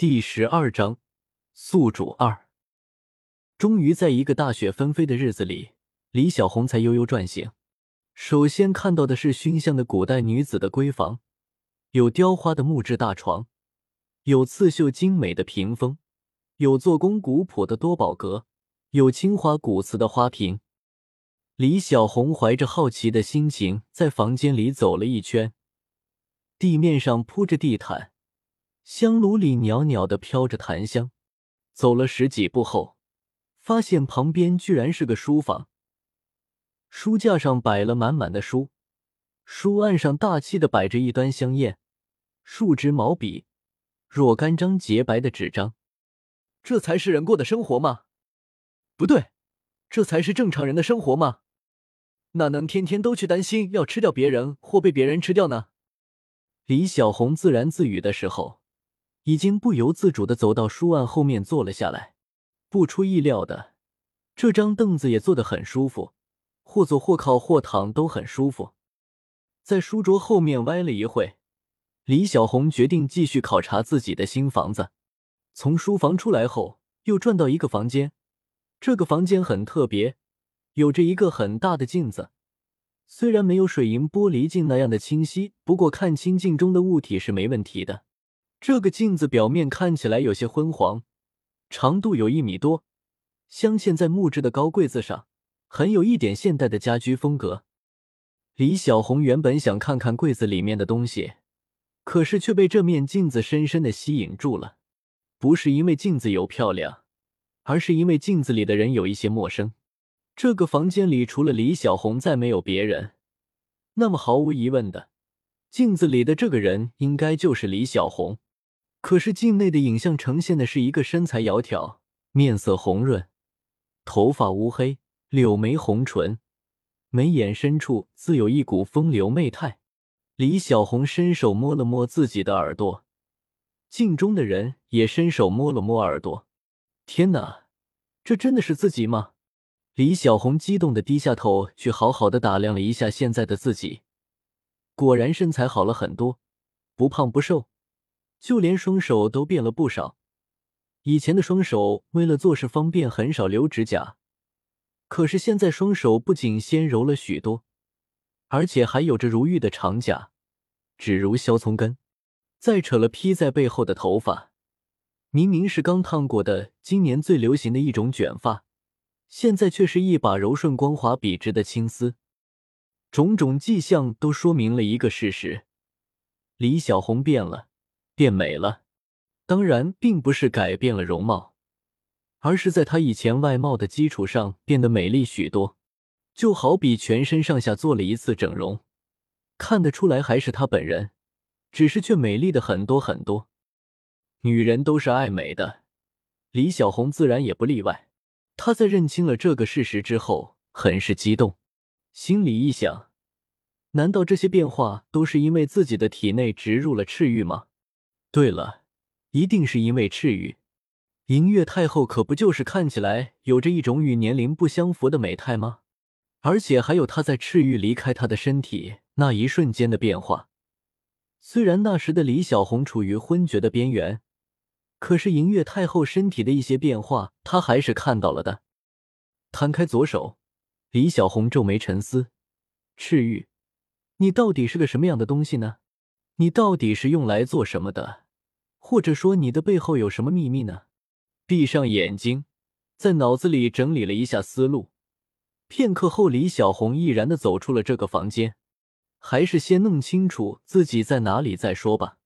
第十二章宿主二。终于在一个大雪纷飞的日子里，李小红才悠悠转醒。首先看到的是熏香的古代女子的闺房，有雕花的木质大床，有刺绣精美的屏风，有做工古朴的多宝阁，有青花古瓷的花瓶。李小红怀着好奇的心情在房间里走了一圈，地面上铺着地毯。香炉里袅袅的飘着檀香，走了十几步后，发现旁边居然是个书房。书架上摆了满满的书，书案上大气的摆着一端香烟、数支毛笔、若干张洁白的纸张。这才是人过的生活吗？不对，这才是正常人的生活吗？哪能天天都去担心要吃掉别人或被别人吃掉呢？李小红自言自语的时候。已经不由自主的走到书案后面坐了下来。不出意料的，这张凳子也坐得很舒服，或坐或靠或躺都很舒服。在书桌后面歪了一会，李小红决定继续考察自己的新房子。从书房出来后，又转到一个房间。这个房间很特别，有着一个很大的镜子，虽然没有水银玻璃镜那样的清晰，不过看清镜中的物体是没问题的。这个镜子表面看起来有些昏黄，长度有一米多，镶嵌在木质的高柜子上，很有一点现代的家居风格。李小红原本想看看柜子里面的东西，可是却被这面镜子深深的吸引住了。不是因为镜子有漂亮，而是因为镜子里的人有一些陌生。这个房间里除了李小红，再没有别人。那么毫无疑问的，镜子里的这个人应该就是李小红。可是镜内的影像呈现的是一个身材窈窕、面色红润、头发乌黑、柳眉红唇，眉眼深处自有一股风流媚态。李小红伸手摸了摸自己的耳朵，镜中的人也伸手摸了摸耳朵。天哪，这真的是自己吗？李小红激动的低下头去好好的打量了一下现在的自己，果然身材好了很多，不胖不瘦。就连双手都变了不少，以前的双手为了做事方便很少留指甲，可是现在双手不仅纤柔了许多，而且还有着如玉的长甲，指如削葱根。再扯了披在背后的头发，明明是刚烫过的，今年最流行的一种卷发，现在却是一把柔顺光滑笔直的青丝。种种迹象都说明了一个事实：李小红变了。变美了，当然并不是改变了容貌，而是在她以前外貌的基础上变得美丽许多。就好比全身上下做了一次整容，看得出来还是她本人，只是却美丽的很多很多。女人都是爱美的，李小红自然也不例外。她在认清了这个事实之后，很是激动，心里一想：难道这些变化都是因为自己的体内植入了赤玉吗？对了，一定是因为赤玉。银月太后可不就是看起来有着一种与年龄不相符的美态吗？而且还有她在赤玉离开她的身体那一瞬间的变化。虽然那时的李小红处于昏厥的边缘，可是银月太后身体的一些变化，她还是看到了的。摊开左手，李小红皱眉沉思：赤玉，你到底是个什么样的东西呢？你到底是用来做什么的？或者说你的背后有什么秘密呢？闭上眼睛，在脑子里整理了一下思路。片刻后，李小红毅然的走出了这个房间。还是先弄清楚自己在哪里再说吧。